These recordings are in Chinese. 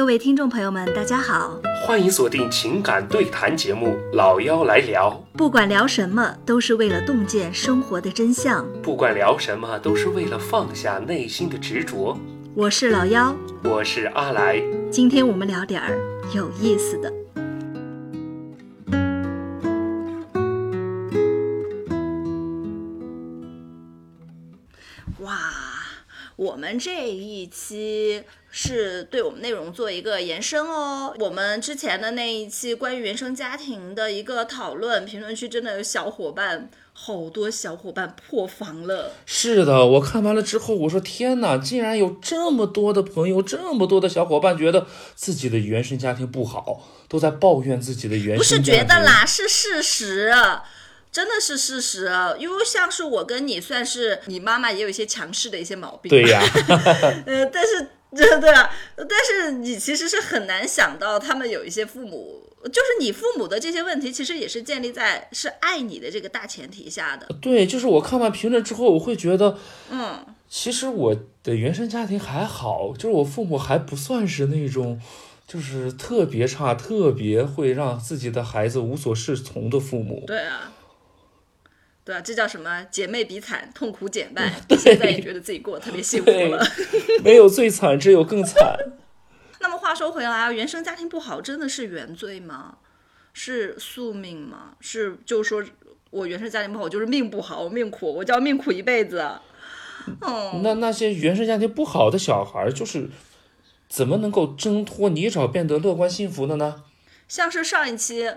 各位听众朋友们，大家好，欢迎锁定情感对谈节目《老妖来聊》，不管聊什么，都是为了洞见生活的真相。不管聊什么，都是为了放下内心的执着。我是老妖，我是阿来，今天我们聊点儿有意思的。我们这一期是对我们内容做一个延伸哦。我们之前的那一期关于原生家庭的一个讨论，评论区真的有小伙伴，好多小伙伴破防了。是的，我看完了之后，我说天哪，竟然有这么多的朋友，这么多的小伙伴觉得自己的原生家庭不好，都在抱怨自己的原生家庭。不是觉得啦，是事实。真的是事实，因为像是我跟你算是你妈妈也有一些强势的一些毛病，对呀，呃，但是这对啊，但是你其实是很难想到他们有一些父母，就是你父母的这些问题，其实也是建立在是爱你的这个大前提下的。对，就是我看完评论之后，我会觉得，嗯，其实我的原生家庭还好，就是我父母还不算是那种就是特别差、特别会让自己的孩子无所适从的父母。对啊。对啊，这叫什么？姐妹比惨，痛苦减半。现在也觉得自己过得特别 幸福了。没有最惨，只有更惨。那么话说回来啊，原生家庭不好真的是原罪吗？是宿命吗？是就是说我原生家庭不好，我就是命不好，我命苦，我就要命苦一辈子。哦，那那些原生家庭不好的小孩，就是怎么能够挣脱泥沼，变得乐观幸福的呢？像是上一期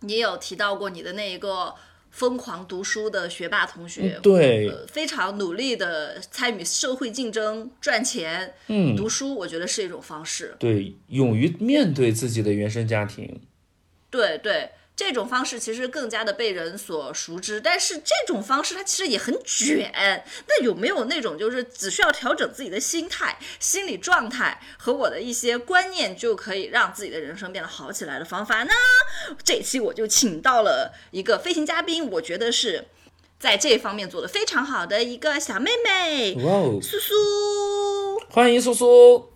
你有提到过你的那一个。疯狂读书的学霸同学，对，非常努力的参与社会竞争赚钱，嗯，读书我觉得是一种方式，对，勇于面对自己的原生家庭，对对。这种方式其实更加的被人所熟知，但是这种方式它其实也很卷。那有没有那种就是只需要调整自己的心态、心理状态和我的一些观念，就可以让自己的人生变得好起来的方法呢？这期我就请到了一个飞行嘉宾，我觉得是在这方面做的非常好的一个小妹妹，哇哦，苏苏，欢迎苏苏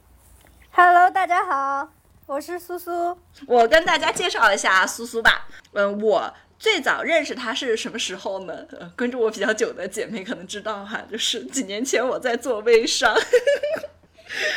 ，Hello，大家好。我是苏苏，我跟大家介绍一下苏苏吧。嗯，我最早认识他是什么时候呢？呃，关注我比较久的姐妹可能知道哈，就是几年前我在做微商。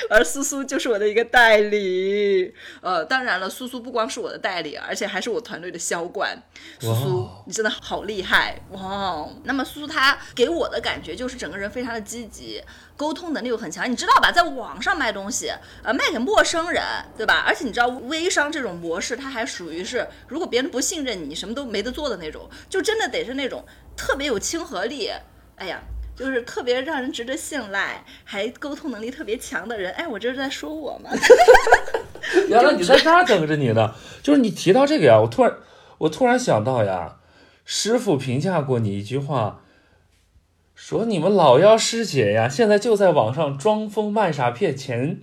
而苏苏就是我的一个代理，呃，当然了，苏苏不光是我的代理，而且还是我团队的销冠。苏苏，你真的好厉害哇！那么苏苏他给我的感觉就是整个人非常的积极，沟通能力又很强。你知道吧，在网上卖东西，呃，卖给陌生人，对吧？而且你知道微商这种模式，它还属于是，如果别人不信任你，什么都没得做的那种，就真的得是那种特别有亲和力。哎呀。就是特别让人值得信赖，还沟通能力特别强的人。哎，我这是在说我吗？原来你在这儿等着你呢。就是你提到这个呀，我突然我突然想到呀，师傅评价过你一句话，说你们老妖师姐呀，现在就在网上装疯卖傻骗钱，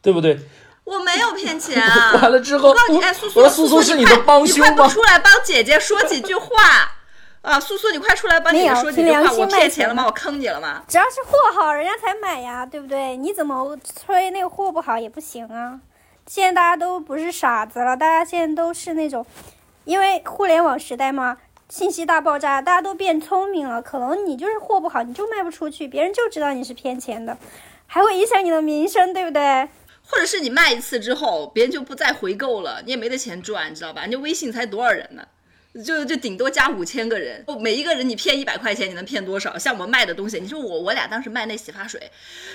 对不对？我没有骗钱。啊完了之后，我告诉你，哎，苏苏，苏苏是你的帮凶吗？出来帮姐姐说几句话。啊，苏苏，你快出来帮你说几句话！我骗钱了吗？我坑你了吗？只要是货好，人家才买呀，对不对？你怎么吹那个货不好也不行啊！现在大家都不是傻子了，大家现在都是那种，因为互联网时代嘛，信息大爆炸，大家都变聪明了。可能你就是货不好，你就卖不出去，别人就知道你是骗钱的，还会影响你的名声，对不对？或者是你卖一次之后，别人就不再回购了，你也没得钱赚，你知道吧？人家微信才多少人呢？就就顶多加五千个人，每一个人你骗一百块钱，你能骗多少？像我们卖的东西，你说我我俩当时卖那洗发水，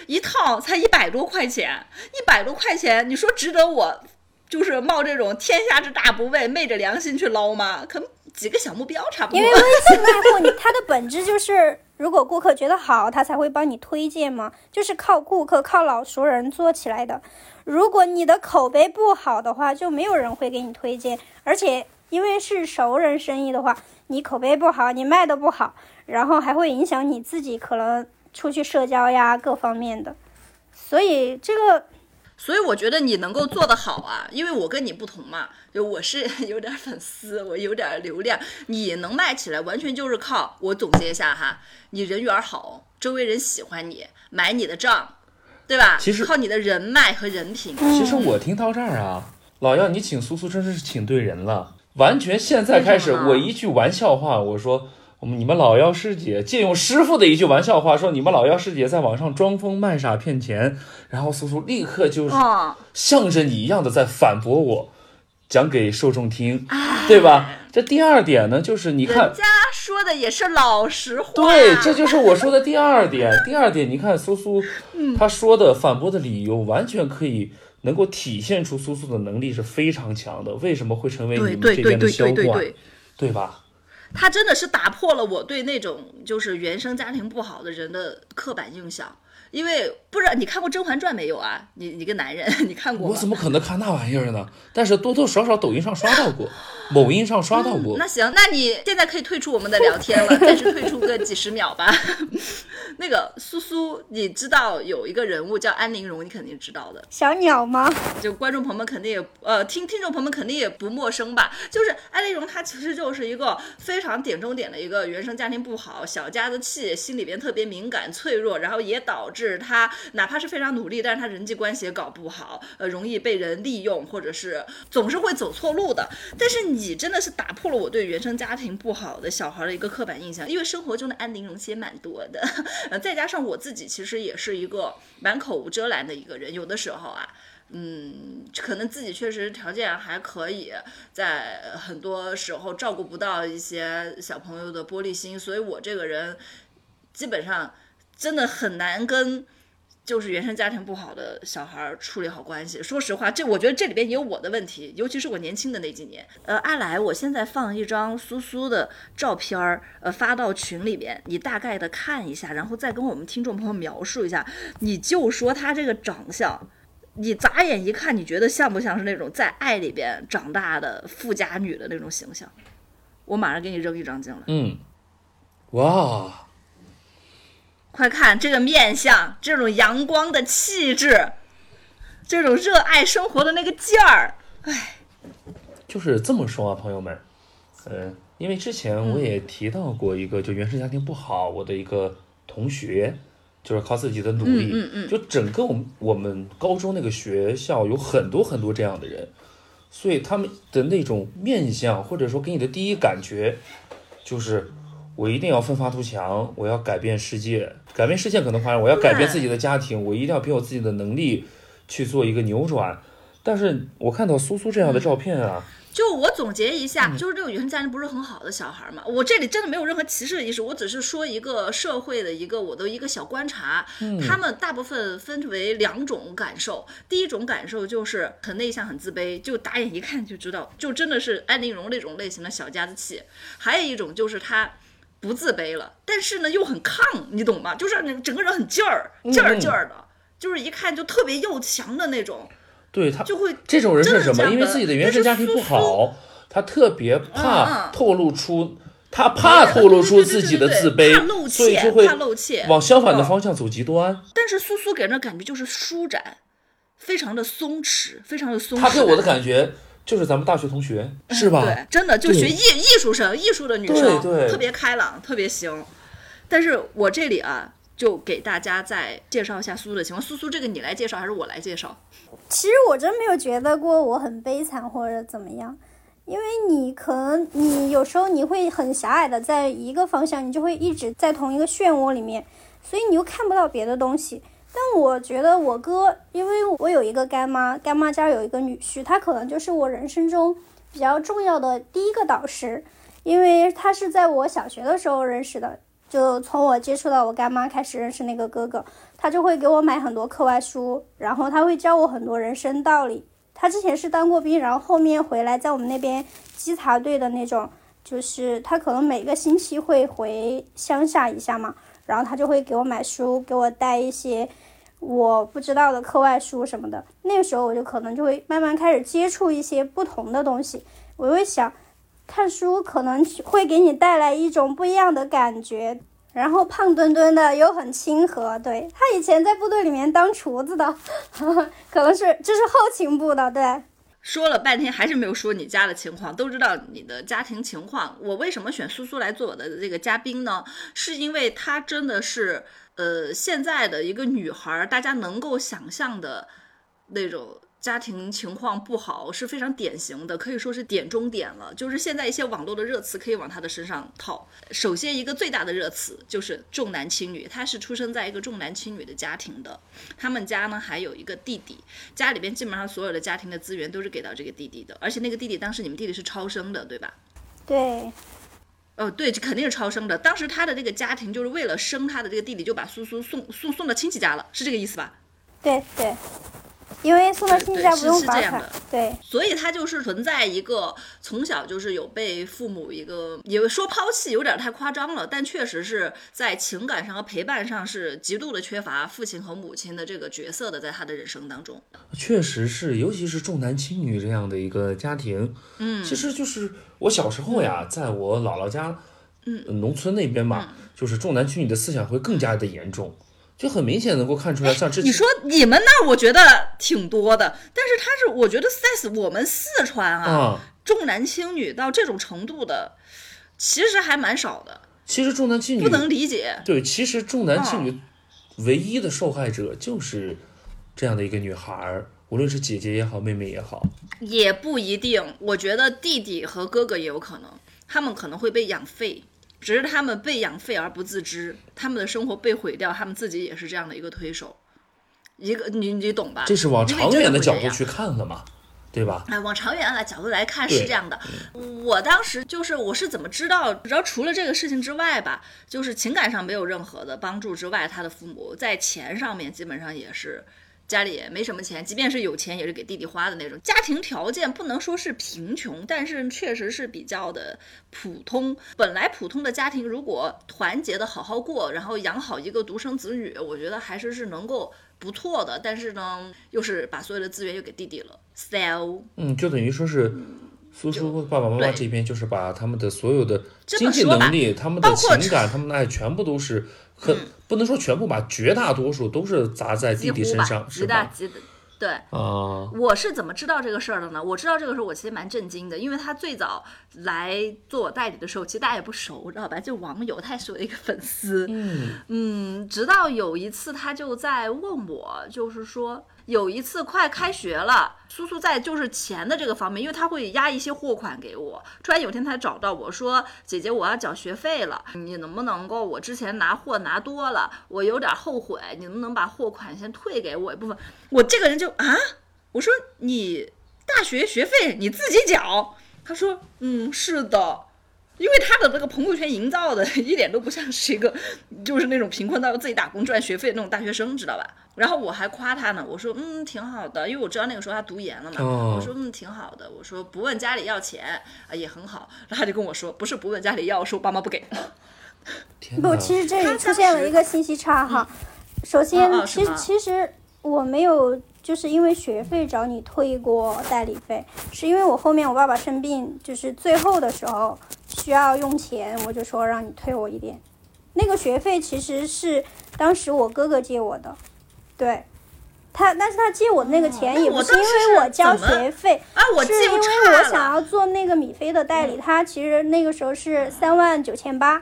一套才一百多块钱，一百多块钱，你说值得我就是冒这种天下之大不畏，昧着良心去捞吗？可几个小目标差不多。因为微信卖货，你它的本质就是，如果顾客觉得好，他才会帮你推荐嘛，就是靠顾客、靠老熟人做起来的。如果你的口碑不好的话，就没有人会给你推荐，而且。因为是熟人生意的话，你口碑不好，你卖的不好，然后还会影响你自己可能出去社交呀各方面的，所以这个，所以我觉得你能够做得好啊，因为我跟你不同嘛，就我是 有点粉丝，我有点流量，你能卖起来完全就是靠我总结一下哈，你人缘好，周围人喜欢你，买你的账。对吧？其实靠你的人脉和人品。其实我听到这儿啊，老姚，你请苏苏真是请对人了，完全现在开始，我一句玩笑话，我说我们你们老妖师姐借用师傅的一句玩笑话说你们老妖师姐在网上装疯卖傻骗钱，然后苏苏立刻就是哦，像着你一样的在反驳我，讲给受众听，对吧？这第二点呢，就是你看人，家说的也是老实话。对，这就是我说的第二点。第二点，你看苏苏，嗯他说的反驳的理由完全可以能够体现出苏苏的能力是非常强的。为什么会成为你对们这边的销冠，对对对。对吧？他真的是打破了我对那种就是原生家庭不好的人的刻板印象。因为不知道你看过《甄嬛传》没有啊？你你个男人，你看过吗？我怎么可能看那玩意儿呢？但是多多少少抖音上刷到过，某音上刷到过。那行，那你现在可以退出我们的聊天了，暂时退出个几十秒吧。那个苏苏，你知道有一个人物叫安陵容，你肯定知道的。小鸟吗？就观众朋友们肯定也呃听听众朋友们肯定也不陌生吧？就是安陵容，她其实就是一个非常点中点的一个原生家庭不好、小家子气，心里边特别敏感脆弱，然后也导致是他哪怕是非常努力，但是他人际关系也搞不好，呃，容易被人利用，或者是总是会走错路的。但是你真的是打破了我对原生家庭不好的小孩的一个刻板印象，因为生活中的安陵容其实也蛮多的，呃，再加上我自己其实也是一个蛮口无遮拦的一个人，有的时候啊。嗯，可能自己确实条件还可以，在很多时候照顾不到一些小朋友的玻璃心，所以我这个人基本上真的很难跟就是原生家庭不好的小孩处理好关系。说实话，这我觉得这里边也有我的问题，尤其是我年轻的那几年。呃，阿来，我现在放一张苏苏的照片儿，呃，发到群里边，你大概的看一下，然后再跟我们听众朋友描述一下，你就说他这个长相。你眨眼一看，你觉得像不像是那种在爱里边长大的富家女的那种形象？我马上给你扔一张进来，嗯，哇，快看这个面相，这种阳光的气质，这种热爱生活的那个劲儿，哎就是这么说啊，朋友们，呃，因为之前我也提到过一个，就原生家庭不好，我的一个同学，就是靠自己的努力，嗯嗯嗯。就整个我们我们高中那个学校有很多很多这样的人，所以他们的那种面相，或者说给你的第一感觉，就是我一定要奋发图强，我要改变世界，改变世界可能夸张，我要改变自己的家庭，我一定要凭我自己的能力去做一个扭转。但是我看到苏苏这样的照片啊，就我总结一下，就是这种原生家庭不是很好的小孩嘛。我这里真的没有任何歧视的意思，我只是说一个社会的一个我的一个小观察。他们大部分分为两种感受，第一种感受就是很内向、很自卑，就打眼一看就知道，就真的是安陵容那种类型的小家子气。还有一种就是他。不自卑了，但是呢又很抗，你懂吗？就是你整个人很劲儿，劲儿劲儿的，就是一看就特别要强的那种，对他就会这种人是什么？因为自己的原生家庭不好，他特别嗯怕嗯透露出，他怕透露出自己的自卑所以就会怕露怯往相反的嗯方向走极端。但是苏苏给人的感觉就是舒展，非常的松弛，非常的松弛。他给我的感觉就是咱们大学同学，是吧？对，真的就学艺艺术生、艺术的女生，对对特别开朗，特别行。但是我这里啊，就给大家再介绍一下苏苏的情况。苏苏，这个你来介绍还是我来介绍？其实我真没有觉得过我很悲惨或者怎么样，因为你可能你有时候你会很狭隘的在一个方向，你就会一直在同一个漩涡里面，所以你又看不到别的东西。但我觉得我哥，因为我有一个干妈，干妈家有一个女婿，他可能就是我人生中比较重要的第一个导师，因为他是在我小学的时候认识的，就从我接触到我干妈开始认识那个哥哥，他就会给我买很多课外书，然后他会教我很多人生道理。他之前是当过兵，然后后面回来在我们那边稽查队的那种，就是他可能每个星期会回乡下一下嘛，然后他就会给我买书，给我带一些我不知道的课外书什么的。那个时候我就可能就会慢慢开始接触一些不同的东西，我会想，看书可能会给你带来一种不一样的感觉。然后胖墩墩的又很亲和，对他以前在部队里面当厨子的，可能是这是后勤部的，对。说了半天还是没有说你家的情况，都知道你的家庭情况。我为什么选苏苏来做我的这个嘉宾呢？是因为她真的是呃现在的一个女孩，大家能够想象的那种。家庭情况不好是非常典型的，可以说是点中点了。就是现在一些网络的热词可以往他的身上套。首先，一个最大的热词就是重男轻女。他是出生在一个重男轻女的家庭的，他们家呢还有一个弟弟，家里边基本上所有的家庭的资源都是给到这个弟弟的。而且那个弟弟当时你们弟弟是超生的，对吧？对，哦，对，这肯定是超生的。当时他的这个家庭就是为了生他的这个弟弟，就把苏苏送送送到亲戚家了，是这个意思吧？对对，因为送到亲戚家不用样的。对，所以他就是存在一个从小就是有被父母一个也说抛弃有点太夸张了，但确实是在情感上和陪伴上是极度的缺乏父亲和母亲的这个角色的，在他的人生当中。确实是，尤其是重男轻女这样的一个家庭，嗯，其实就是我小时候呀，在我姥姥家，嗯，农村那边嘛，就是重男轻女的思想会更加的严重，就很明显能够看出来，像之前你说你们那儿我觉得挺多的，但是他是我觉得在我们四川啊，啊，重男轻女到这种程度的，其实还蛮少的，其实重男轻女不能理解。对，其实重男轻女唯一的受害者就是这样的一个女孩儿，无论是姐姐也好，妹妹也好，也不一定，我觉得弟弟和哥哥也有可能，他们可能会被养废，只是他们被养废而不自知，他们的生活被毁掉，他们自己也是这样的一个推手，一个你你懂吧？这是往长远的角度去看的嘛，对吧？哎，往长远的角度来看是这样的。我当时就是我是怎么知道，只要除了这个事情之外吧，就是情感上没有任何的帮助之外，他的父母在钱上面基本上也是。家里也没什么钱，即便是有钱，也是给弟弟花的那种。家庭条件不能说是贫穷，但是确实是比较的普通。本来普通的家庭，如果团结的好好过，然后养好一个独生子女，我觉得还是是能够不错的。但是呢，又是把所有的资源又给弟弟了，sell 嗯，就等于说是苏苏爸爸妈妈这边就是把他们的所有的经济能力、他们的情感、他们的爱，全部都是很不能说全部吧，绝大多数都是砸在弟弟身上，，是的对。啊，我是怎么知道这个事儿的呢？我知道这个事儿，我其实蛮震惊的，因为他最早来做我代理的时候，其实大家也不熟，知道吧？就网友，他也是我的一个粉丝。嗯，嗯，直到有一次，他就在问我，就是说有一次快开学了，苏苏在就是钱的这个方面，因为他会压一些货款给我。突然有天他找到我说：“姐姐，我要缴学费了，你能不能够我之前拿货拿多了，我有点后悔，你能不能把货款先退给我一部分？”我这个人就啊，我说你大学学费你自己缴，他说嗯是的。因为他的那个朋友圈营造的 一点都不像是一个，就是那种贫困到要自己打工赚学费的那种大学生，知道吧？然后我还夸他呢，我说嗯挺好的，因为我知道那个时候他读研了嘛，哦。我说嗯挺好的，我说不问家里要钱啊也很好，然后他就跟我说不是不问家里要，是我爸妈不给。不，其实这里他出现了一个信息差哈。首先其实其实我没有就是因为学费找你退过代理费，是因为我后面我爸爸生病，就是最后的时候需要用钱，我就说让你退我一点。那个学费其实是当时我哥哥借我的，对。他，但是他借我那个钱也不是因为我交学费，啊，我是因为我想要做那个米菲的代理，他其实那个时候是三万九千八，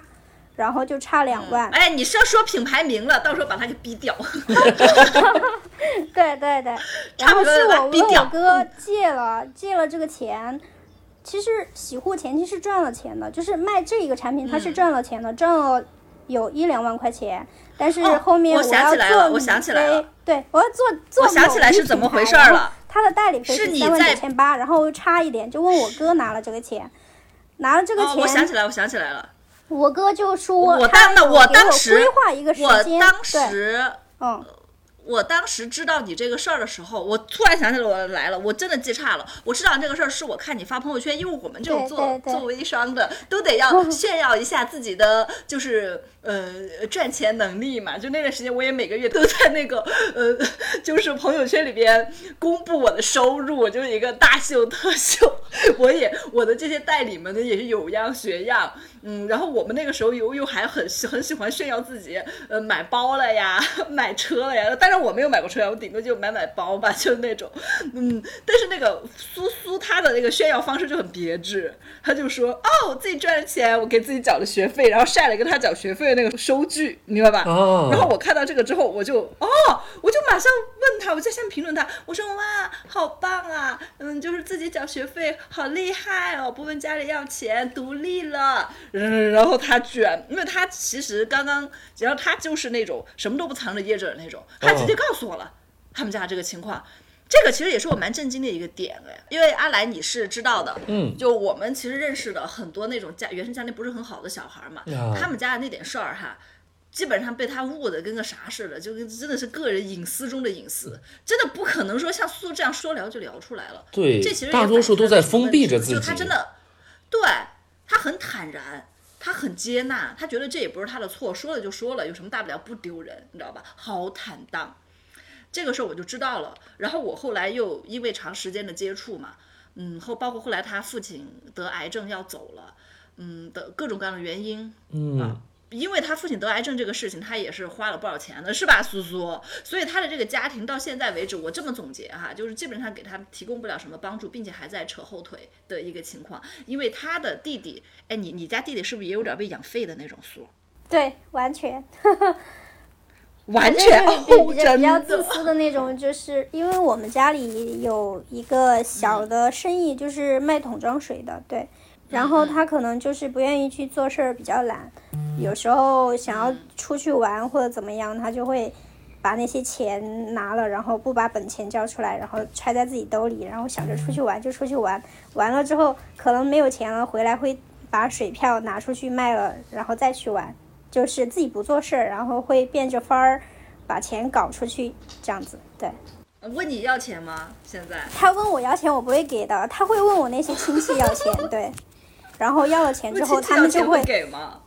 然后就差两万。哎，你是要说品牌名了，到时候把他给逼掉。对对对，然后是我问我哥借了借了这个钱，其实洗护前期是赚了钱的，就是卖这一个产品他嗯。是赚了钱的，赚了有一两万块钱，但是哦后面我想要起来了我做米想起来了菲，对我要做做我想起来是怎么回事儿了他的代理费是三万九千八，然后差一点就问我哥拿了这个钱，拿了这个哦，钱，我想起来，我想起来了，我哥就说我当那我给当时规划一个时间，我当对，时。嗯，我当时知道你这个事儿的时候，我突然想起来我来了，我真的记差了。我知道这个事儿是我看你发朋友圈，因为我们这种做做微商的都得要 炫耀一下自己的就是呃赚钱能力嘛。就那段时间，我也每个月都在那个 呃就是朋友圈里边公布我的收入，我就是一个大秀特秀。我也我的这些代理们呢也是有样学样，嗯，然后我们那个时候又又还很喜很喜欢炫耀自己，呃，买包了呀，买车了呀。当然我没有买过车呀，我顶多就买买包吧，就那种，嗯。但是那个苏苏他的那个炫耀方式就很别致，他就说哦，我自己赚了钱，我给自己缴了学费，然后晒了一个他缴学费的那个收据，你明白吧？哦然后我看到这个之后，我就哦，我就马上问他，我在下面评论他，我说哇，好棒啊，嗯，就是自己缴学费，好厉害哦，不问家里要钱，独立了。嗯，然后他居然，因为他其实刚刚，然后他就是那种什么都不藏着掖着的那种，他直接告诉我了、他们家这个情况。这个其实也是我蛮震惊的一个点哎，因为阿来你是知道的，嗯，就我们其实认识的很多那种家原生家庭不是很好的小孩嘛，呀他们家的那点事儿哈，基本上被他误的跟个啥似的，就跟真的是个人隐私中的隐私，真的不可能说像苏苏这样说聊就聊出来了。对这其实大多数都在封闭着自己就他真的，对他很坦然，他很接纳，他觉得这也不是他的错，说了就说了，有什么大不了，不丢人，你知道吧？好坦荡。这个事儿我就知道了，然后我后来又因为长时间的接触嘛，嗯，后包括后来他父亲得癌症要走了，嗯的各种各样的原因，嗯，因为他父亲得癌症这个事情，他也是花了不少钱的，是吧，苏苏？所以他的这个家庭到现在为止，我这么总结哈，就是基本上给他提供不了什么帮助，并且还在扯后腿的一个情况。因为他的弟弟，哎，你你家弟弟是不是也有点被养废的那种苏？对，完全。完全比哦，比 较比较自。私的那种，就是因为我们家里有一个小的生意，就是卖桶装水的，对。然后他可能就是不愿意去做事儿，比较懒，有时候想要出去玩或者怎么样，他就会把那些钱拿了，然后不把本钱交出来，然后揣在自己兜里，然后想着出去玩就出去玩，完了之后可能没有钱了，回来会把水票拿出去卖了，然后再去玩。就是自己不做事儿，然后会变着法儿把钱搞出去，这样子。对问你要钱吗？现在？他问我要钱，我不会给的，他会问我那些亲戚要钱，对。然后要了钱之后，他们就会给吗？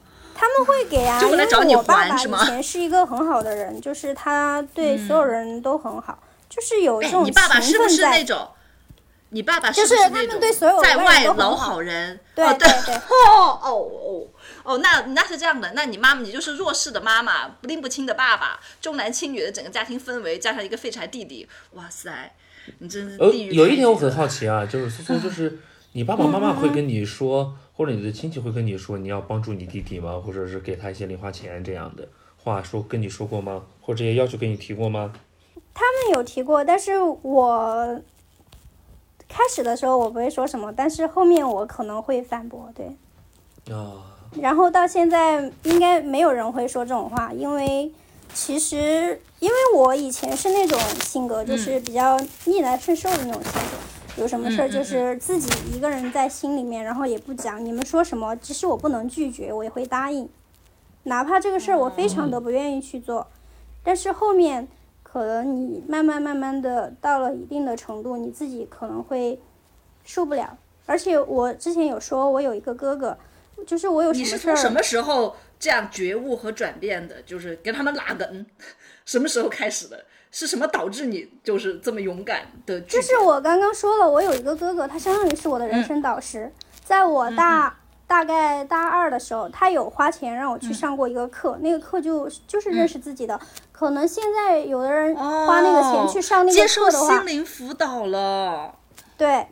他们会给啊，就因为会来找你我爸爸还是吗以前是一个很好的人，就是他对所有人都很好，就是有这哎，种你爸爸是不是那种？你爸爸就是是他们不那种对所有在外老好好人？对哦，对对哦哦哦哦，那那是这样的，那你妈妈你就是弱势的妈妈，不拎不清的爸爸，重男轻女的整个家庭氛围，加上一个废柴弟弟，哇塞，你真是呃，地狱。有一点我很好奇啊，就是苏苏，就是你爸爸妈妈会跟你说，嗯或者你的亲戚会跟你说，你要帮助你弟弟吗？或者是给他一些零花钱这样的话说跟你说过吗？或者这些要求跟你提过吗？他们有提过，但是我开始的时候我不会说什么，但是后面我可能会反驳，对。啊，然后到现在应该没有人会说这种话，因为其实因为我以前是那种性格，就是比较逆来顺受的那种性格，有什么事儿就是自己一个人在心里面，然后也不讲，你们说什么，即使我不能拒绝，我也会答应，哪怕这个事儿我非常的不愿意去做，但是后面可能你慢慢慢慢的到了一定的程度，你自己可能会受不了。而且我之前有说，我有一个哥哥，就是我有什么事儿，是从什么时候这样觉悟和转变的？就是跟他们拉梗，什么时候开始的？是什么导致你就是这么勇敢的？就是我刚刚说了，我有一个哥哥，他相当于是我的人生导师。在我大、大概大二的时候，他有花钱让我去上过一个课，那个课就就是认识自己的。可能现在有的人花那个钱去上那个课的话，心灵辅导了。对，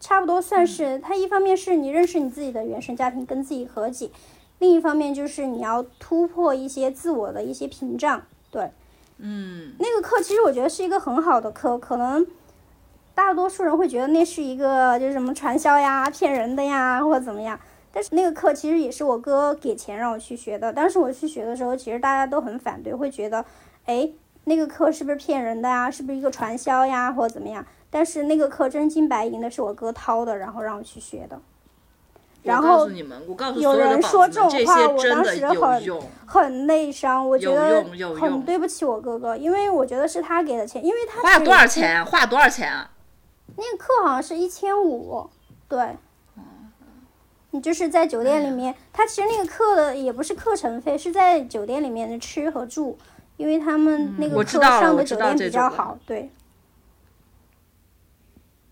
差不多算是。它一方面是你认识你自己的原生家庭，跟自己和解；另一方面就是你要突破一些自我的一些屏障。对，嗯，那个课其实我觉得是一个很好的课，可能大多数人会觉得那是一个就是什么传销呀、骗人的呀，或者怎么样。但是那个课其实也是我哥给钱让我去学的。当时我去学的时候，其实大家都很反对，会觉得，哎，那个课是不是骗人的呀？是不是一个传销呀，或者怎么样？但是那个课真金白银的是我哥掏的，然后让我去学的。然后你们，我告诉有人说这种话我当真的有时很。很内伤，我觉得很对不起我哥哥，因为我觉得是他给的钱，因为他只花了多少？钱？花了多少钱啊？那个课好像是一千五，对。你就是在酒店里面，他其实那个课的也不是课程费，是在酒店里面的吃和住，因为他们那个课上的酒店比较好，对。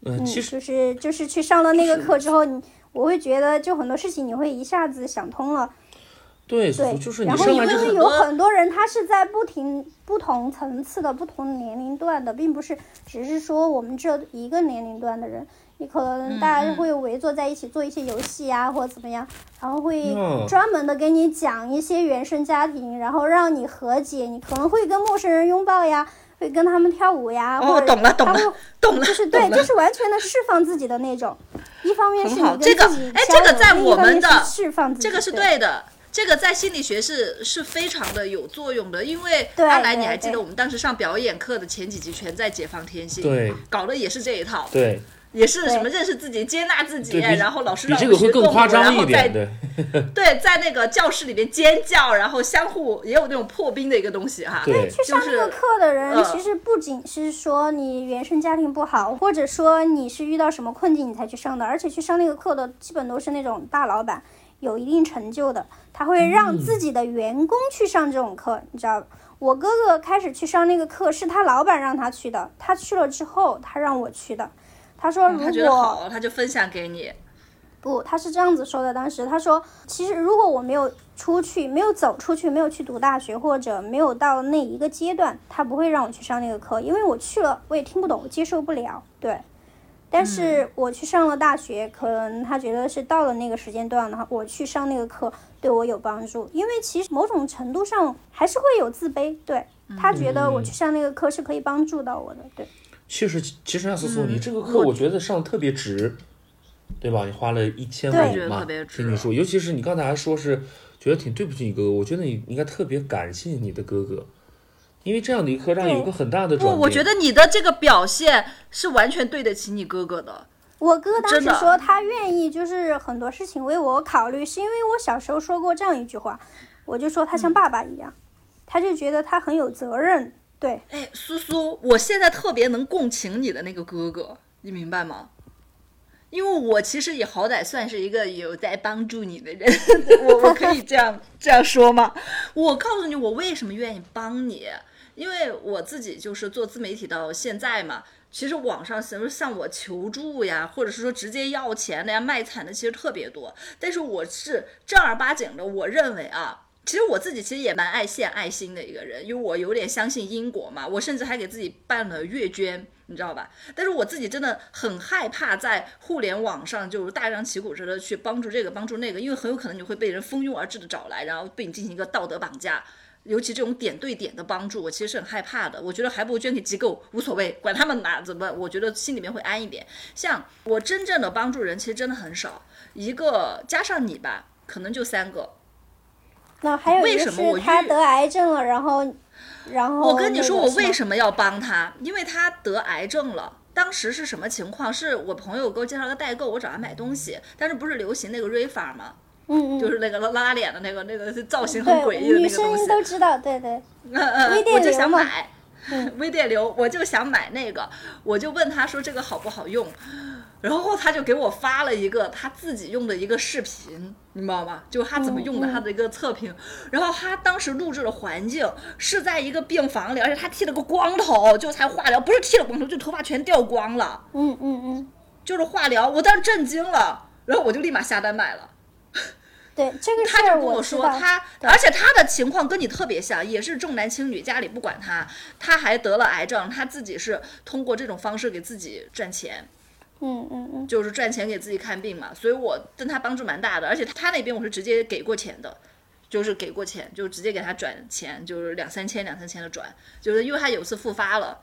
嗯，嗯，其实就是就是去上了那个课之后，你我会觉得就很多事情你会一下子想通了。对，对，就是你然后因为有很多人他是在不停不同层次的不同年龄段的，并不是只是说我们这一个年龄段的人，你可能大家会围坐在一起做一些游戏啊，或者怎么样，然后会嗯专门的给你讲一些原生家庭，然后让你和解，你可能会跟陌生人拥抱呀。会跟他们跳舞呀，哦或者懂了懂了懂了，就是对，就是完全的释放自己的那种。一方面是你跟这个自己哎交流这个在另一方面我们的是释放自己，这个是对。的。这个在心理学是是非常的有作用的，因为对阿来，你还记得我们当时上表演课的前几集全在解放天性，对。搞的也是这一套，对，也是什么认识自己、接纳自己，然后老师让我这个会更学动物，夸张一然后在，对 对，在那个教室里面尖叫，然后相互也有那种破冰的一个东西哈。对去上那个课的人，嗯其实不仅是说你原生家庭不好，或者说你是遇到什么困境你才去上的，而且去上那个课的基本都是那种大老板，有一定成就的，他会让嗯自己的员工去上这种课，你知道吧？我哥哥开始去上那个课，是他老板让他去的，他去了之后，他让我去的。他说，如嗯他觉得果好，他就分享给你。不，他是这样子说的。当时他说，其实如果我没有出去，没有走出去，没有去读大学，或者没有到那一个阶段，他不会让我去上那个课，因为我去了，我也听不懂，我接受不了。对，但是我去上了大学，可能他觉得是到了那个时间段了，我去上那个课对我有帮助，因为其实某种程度上还是会有自卑。对他觉得我去上那个课是可以帮助到我的。对。确实，其实啊，苏苏，嗯你这个课我觉得上得特别值，对吧？你花了一千对五我觉得嘛特别，值听你说，尤其是你刚才还说是觉得挺对不起你哥哥，我觉得你应该特别感谢你的哥哥，因为这样的一个课让你有个很大的转不，变。我觉得你的这个表现是完全对得起你哥哥的。我哥当时说他愿意，就是很多事情为我考虑，是因为我小时候说过这样一句话，我就说他像爸爸一样，他就觉得他很有责任。对，哎，苏苏，我现在特别能共情你的那个哥哥，你明白吗？因为我其实也好歹算是一个有在帮助你的人，我我可以这样这样说吗？我告诉你，我为什么愿意帮你，因为我自己就是做自媒体到现在嘛。其实网上什么向我求助呀，或者是说直接要钱的呀、卖惨的，其实特别多。但是我是正儿八经的，我认为啊，其实我自己其实也蛮爱献爱心的一个人，因为我有点相信因果嘛。我甚至还给自己办了月捐，你知道吧？但是我自己真的很害怕在互联网上就是大张旗鼓似的去帮助这个帮助那个，因为很有可能你会被人蜂拥而至的找来，然后被你进行一个道德绑架。尤其这种点对点的帮助，我其实是很害怕的。我觉得还不如捐给机构，无所谓，管他们拿怎么，我觉得心里面会安一点。像我真正的帮助人，其实真的很少，一个加上你吧，可能就三个。那还有一为个什么我越是他得癌症了，然后，然后我跟你说，我为？什么要帮他？因为他得癌症了。当时是什么情况？是我朋友给我介绍个代购，我找他买东西，但是不是流行那个瑞法吗？嗯嗯，就是那个拉拉脸的那个那个造型很诡，异的那个东西。都知道，对对，嗯嗯，微我就电流嘛想买，微电流，我就想买那个，我就问他说这个好不好用，然后他就给我发了一个他自己用的一个视频，你知道吗？就他怎么用的他的一个测评，然后他当时录制的环境是在一个病房里，而且他剃了个光头，就才化疗，不是剃了光头，就头发全掉光了，嗯嗯嗯，就是化疗，我当时震惊了，然后我就立马下单买了。对这个他就跟我说，他而且他的情况跟你特别像，也是重男轻女，家里不管他，他还得了癌症，他自己是通过这种方式给自己赚钱，嗯嗯嗯，就是赚钱给自己看病嘛，所以我对他帮助蛮大的，而且他那边我是直接给过钱的。就是给过钱，就直接给他转钱，就是两三千、两三千的转，就是因为他有次复发了，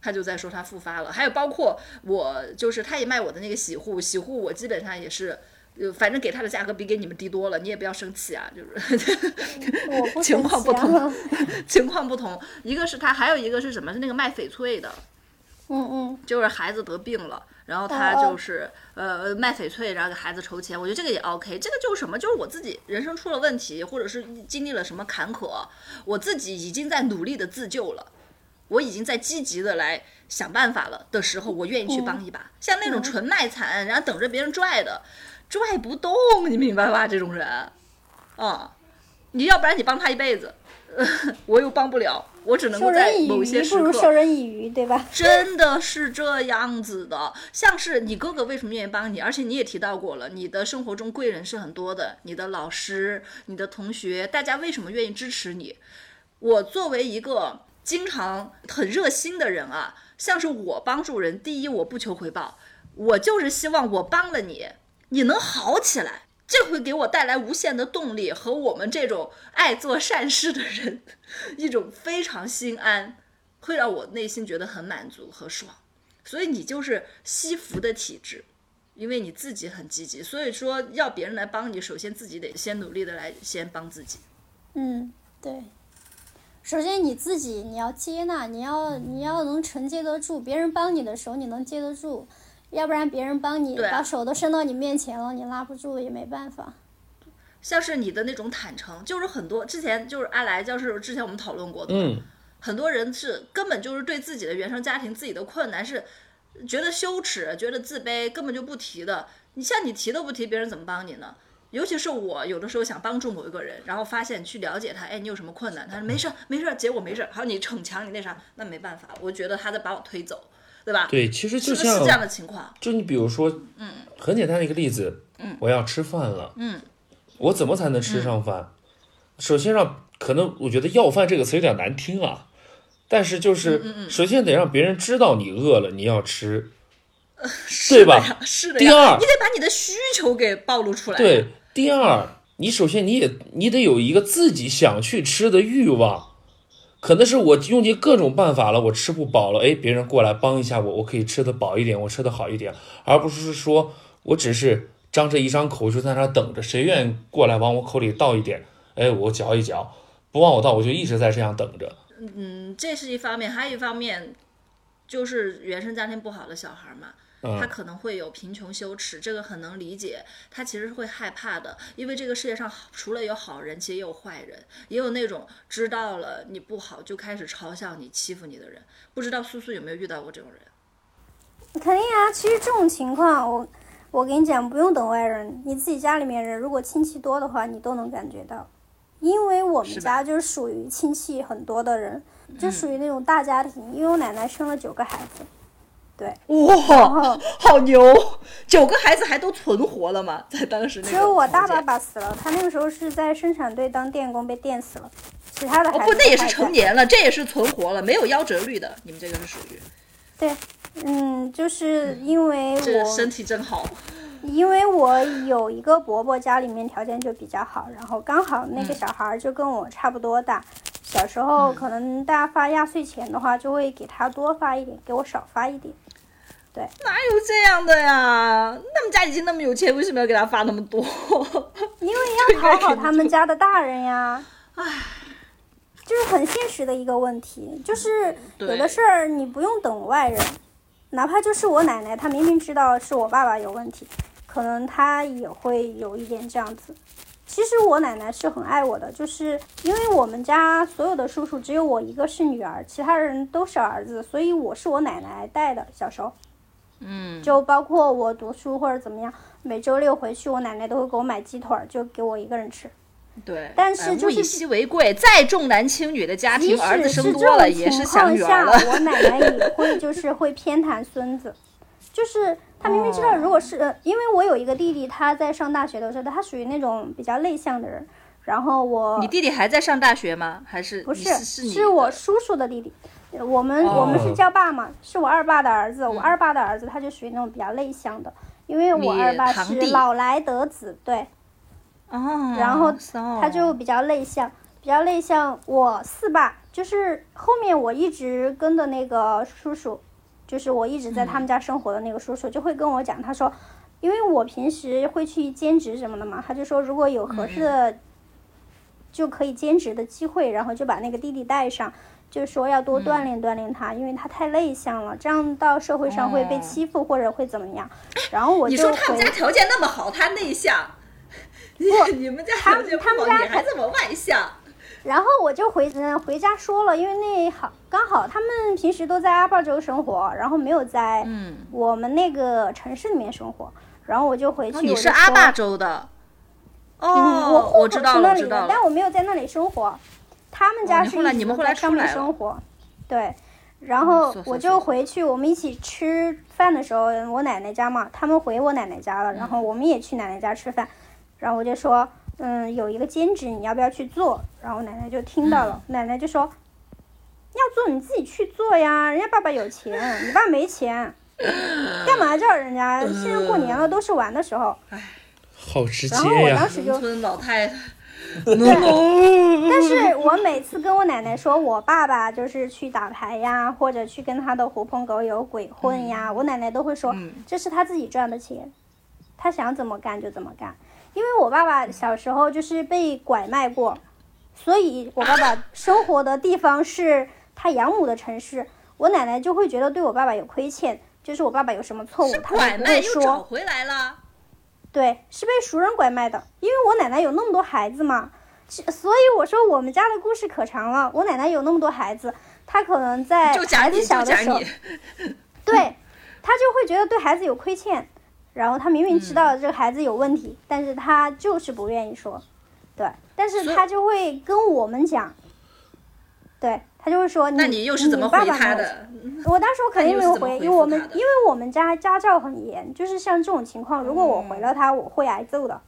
他就在说他复发了。还有包括我，就是他也卖我的那个洗护，洗护我基本上也是，呃，反正给他的价格比给你们低多了，你也不要生气啊，就是 情况不同 情况不同，一个是他，还有一个是什么？是那个卖翡翠的，嗯嗯，就是孩子得病了，然后他就是、呃卖翡翠，然后给孩子筹钱。我觉得这个也 OK，这个就是什么？就是我自己人生出了问题，或者是经历了什么坎坷，我自己已经在努力的自救了。我已经在积极的来想办法了的时候，我愿意去帮一把。像那种纯卖惨，然后等着别人拽的，拽不动，你明白吧？这种人，啊、你要不然你帮他一辈子，我又帮不了，我只能授够在人以某些鱼不如时刻授人以渔，对吧？真的是这样子的，像是你哥哥为什么愿意帮你，而且你也提到过了，你的生活中贵人是很多的，你的老师、你的同学，大家为什么愿意支持你？我作为一个经常很热心的人啊，像是我帮助人，第一我不求回报，我就是希望我帮了你，你能好起来。这会给我带来无限的动力，和我们这种爱做善事的人一种非常心安，会让我内心觉得很满足和爽。所以你就是惜福的体质，因为你自己很积极，所以说要别人来帮你，首先自己得先努力的来先帮自己。嗯，对。首先你自己你要接纳，你要你要能承接得住，别人帮你的时候你能接得住，要不然别人帮你把手都伸到你面前了，你拉不住也没办法。像是你的那种坦诚，就是很多之前就是阿来，就是之前我们讨论过的，嗯，很多人是根本就是对自己的原生家庭、自己的困难是觉得羞耻、觉得自卑，根本就不提的。你像你提都不提，别人怎么帮你呢？尤其是我有的时候想帮助某一个人，然后发现去了解他，哎，你有什么困难？他说没事儿没事儿，结果没事儿。好，你逞强，你那啥，那没办法，我觉得他在把我推走，对吧？对，其实就像这样的情况？就你比如说，嗯，很简单的一个例子，嗯，我要吃饭了，嗯，我怎么才能吃上饭？首先让可能我觉得“要饭”这个词有点难听啊，但是嗯就是首先得让别人知道你饿了，你要吃，对吧？是的呀，是的呀。第二你得把你的需求给暴露出来。对，第二，你首先你也你得有一个自己想去吃的欲望，可能是我用尽各种办法了，我吃不饱了，哎，别人过来帮一下我，我可以吃得饱一点，我吃得好一点，而不是说我只是张着一张口就在那等着，谁愿意过来往我口里倒一点，哎，我嚼一嚼，不往我倒，我就一直在这样等着。嗯，这是一方面，还有一方面就是原生家庭不好的小孩嘛，他可能会有贫穷羞耻，这个很能理解。他其实是会害怕的，因为这个世界上除了有好人，其实也有坏人，也有那种知道了你不好就开始嘲笑你、欺负你的人。不知道苏苏有没有遇到过这种人？肯定啊，其实这种情况，我我跟你讲，不用等外人，你自己家里面人，如果亲戚多的话，你都能感觉到。因为我们家就是属于亲戚很多的人，嗯就属于那种大家庭，因为我奶奶生了九个孩子，对，哇好牛！九个孩子还都存活了吗？在当时那个只有我大爸爸死了，他那个时候是在生产队当电工被电死了，其他的孩子哦不，那也是成年了，这也是存活了，没有夭折率的。你们这个是属于对，嗯，就是因为我这身体真好。因为我有一个伯伯，家里面条件就比较好，然后刚好那个小孩儿就跟我差不多大。小时候可能大家发压岁钱的话，就会给他多发一点，给我少发一点。哪有这样的呀？他们家已经那么有钱，为什么要给他发那么多？因为要讨好他们家的大人呀。唉，就是很现实的一个问题，就是有的事儿你不用等外人，哪怕就是我奶奶，她明明知道是我爸爸有问题，可能她也会有一点这样子。其实我奶奶是很爱我的，就是因为我们家所有的叔叔只有我一个是女儿，其他人都是儿子，所以我是我奶奶带的。小时候，嗯，就包括我读书或者怎么样，每周六回去，我奶奶都会给我买鸡腿儿，就给我一个人吃。对。但是哎就是物以稀为贵，再重男轻女的家庭，儿子生多了也是祥况下，云儿了。我奶奶也会就是会偏袒孙子，就是她明明知道，如果是、呃，因为我有一个弟弟，他在上大学的时候，他属于那种比较内向的人，然后我你弟弟还在上大学吗？还是不是是我叔叔的弟弟。我们、我们是哦叫爸嘛，是我二爸的儿子。我二爸的儿子他就属于那种比较内向的，因为我二爸是老来得子，对，哦，然后他就比较内向，比较内向。我四爸就是后面我一直跟的那个叔叔，就是我一直在他们家生活的那个叔叔，就会跟我讲，他说，因为我平时会去兼职什么的嘛，他就说如果有合适的，就可以兼职的机会，然后就把那个弟弟带上。就说要多锻炼锻炼他，因为他太内向了，这样到社会上会被哦欺负或者会怎么样。然后我就你说他们家条件那么好，他内向，不 你们家他条件不好，他们家你还这么外向，然后我就回嗯回家说了，因为那好刚好他们平时都在阿坝州生活，然后没有在嗯，我们那个城市里面生活，然后我就回去。哦你我是阿坝州的，嗯，哦，我户口我知道了，是那里的，我知道了，但我没有在那里生活。他们家是一们后来上面出来生活，对。然后我就回去，我们一起吃饭的时候，我奶奶家嘛，他们回我奶奶家了，然后我们也去奶奶家吃饭，然后我就说，嗯，有一个兼职，你要不要去做？然后奶奶就听到了，奶奶就说，要做你自己去做呀，人家爸爸有钱，你爸没钱，干嘛叫人家？现在过年了都是玩的时候，好直接然后我呀当！时就农村老太太，但是我每次跟我奶奶说我爸爸就是去打牌呀，或者去跟他的狐朋狗友鬼混呀，我奶奶都会说嗯这是他自己赚的钱，他想怎么干就怎么干。因为我爸爸小时候就是被拐卖过，所以我爸爸生活的地方是他养母的城市，我奶奶就会觉得对我爸爸有亏欠，就是我爸爸有什么错误，他拐卖也不会说。又找回来了。对，是被熟人拐卖的，因为我奶奶有那么多孩子嘛，所以我说我们家的故事可长了。我奶奶有那么多孩子，她可能在孩子，小的时候对，她就会觉得对孩子有亏欠，然后她明明知道这个孩子有问题，但是她就是不愿意说，对，但是她就会跟我们讲，对，她就会说那你又是怎么回他的？我当时我肯定没有回，因为我们因为我们家家教很严，就是像这种情况，如果我回了他，我会挨揍的。